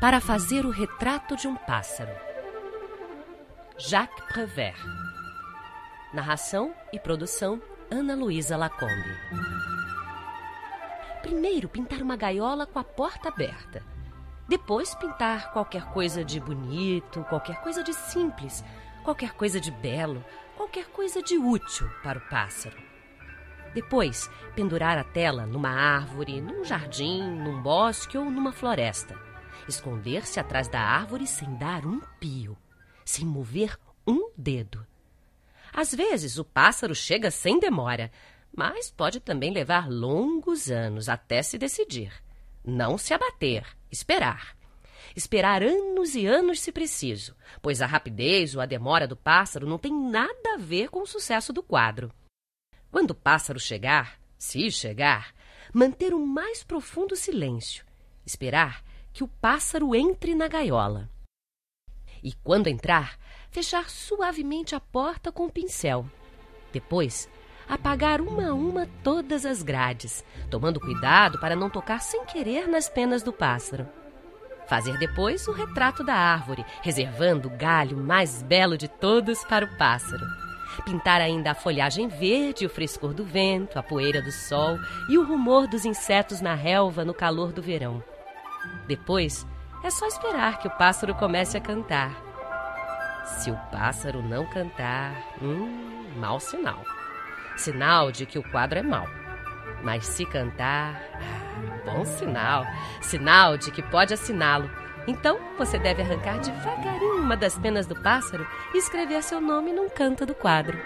para fazer o retrato de um pássaro. Jacques Prévert. Narração e produção Ana Luísa Lacombe. Primeiro pintar uma gaiola com a porta aberta. Depois pintar qualquer coisa de bonito, qualquer coisa de simples, qualquer coisa de belo, qualquer coisa de útil para o pássaro. Depois, pendurar a tela numa árvore, num jardim, num bosque ou numa floresta. Esconder-se atrás da árvore sem dar um pio, sem mover um dedo. Às vezes o pássaro chega sem demora, mas pode também levar longos anos até se decidir. Não se abater, esperar. Esperar anos e anos se preciso, pois a rapidez ou a demora do pássaro não tem nada a ver com o sucesso do quadro. Quando o pássaro chegar, se chegar, manter o mais profundo silêncio, esperar que o pássaro entre na gaiola. E quando entrar, fechar suavemente a porta com o pincel. Depois, apagar uma a uma todas as grades, tomando cuidado para não tocar sem querer nas penas do pássaro. Fazer depois o retrato da árvore, reservando o galho mais belo de todos para o pássaro. Pintar ainda a folhagem verde, o frescor do vento, a poeira do sol e o rumor dos insetos na relva no calor do verão. Depois, é só esperar que o pássaro comece a cantar. Se o pássaro não cantar, hum, mau sinal. Sinal de que o quadro é mau. Mas se cantar, ah, bom sinal. Sinal de que pode assiná-lo. Então, você deve arrancar devagarinho uma das penas do pássaro e escrever seu nome num canto do quadro.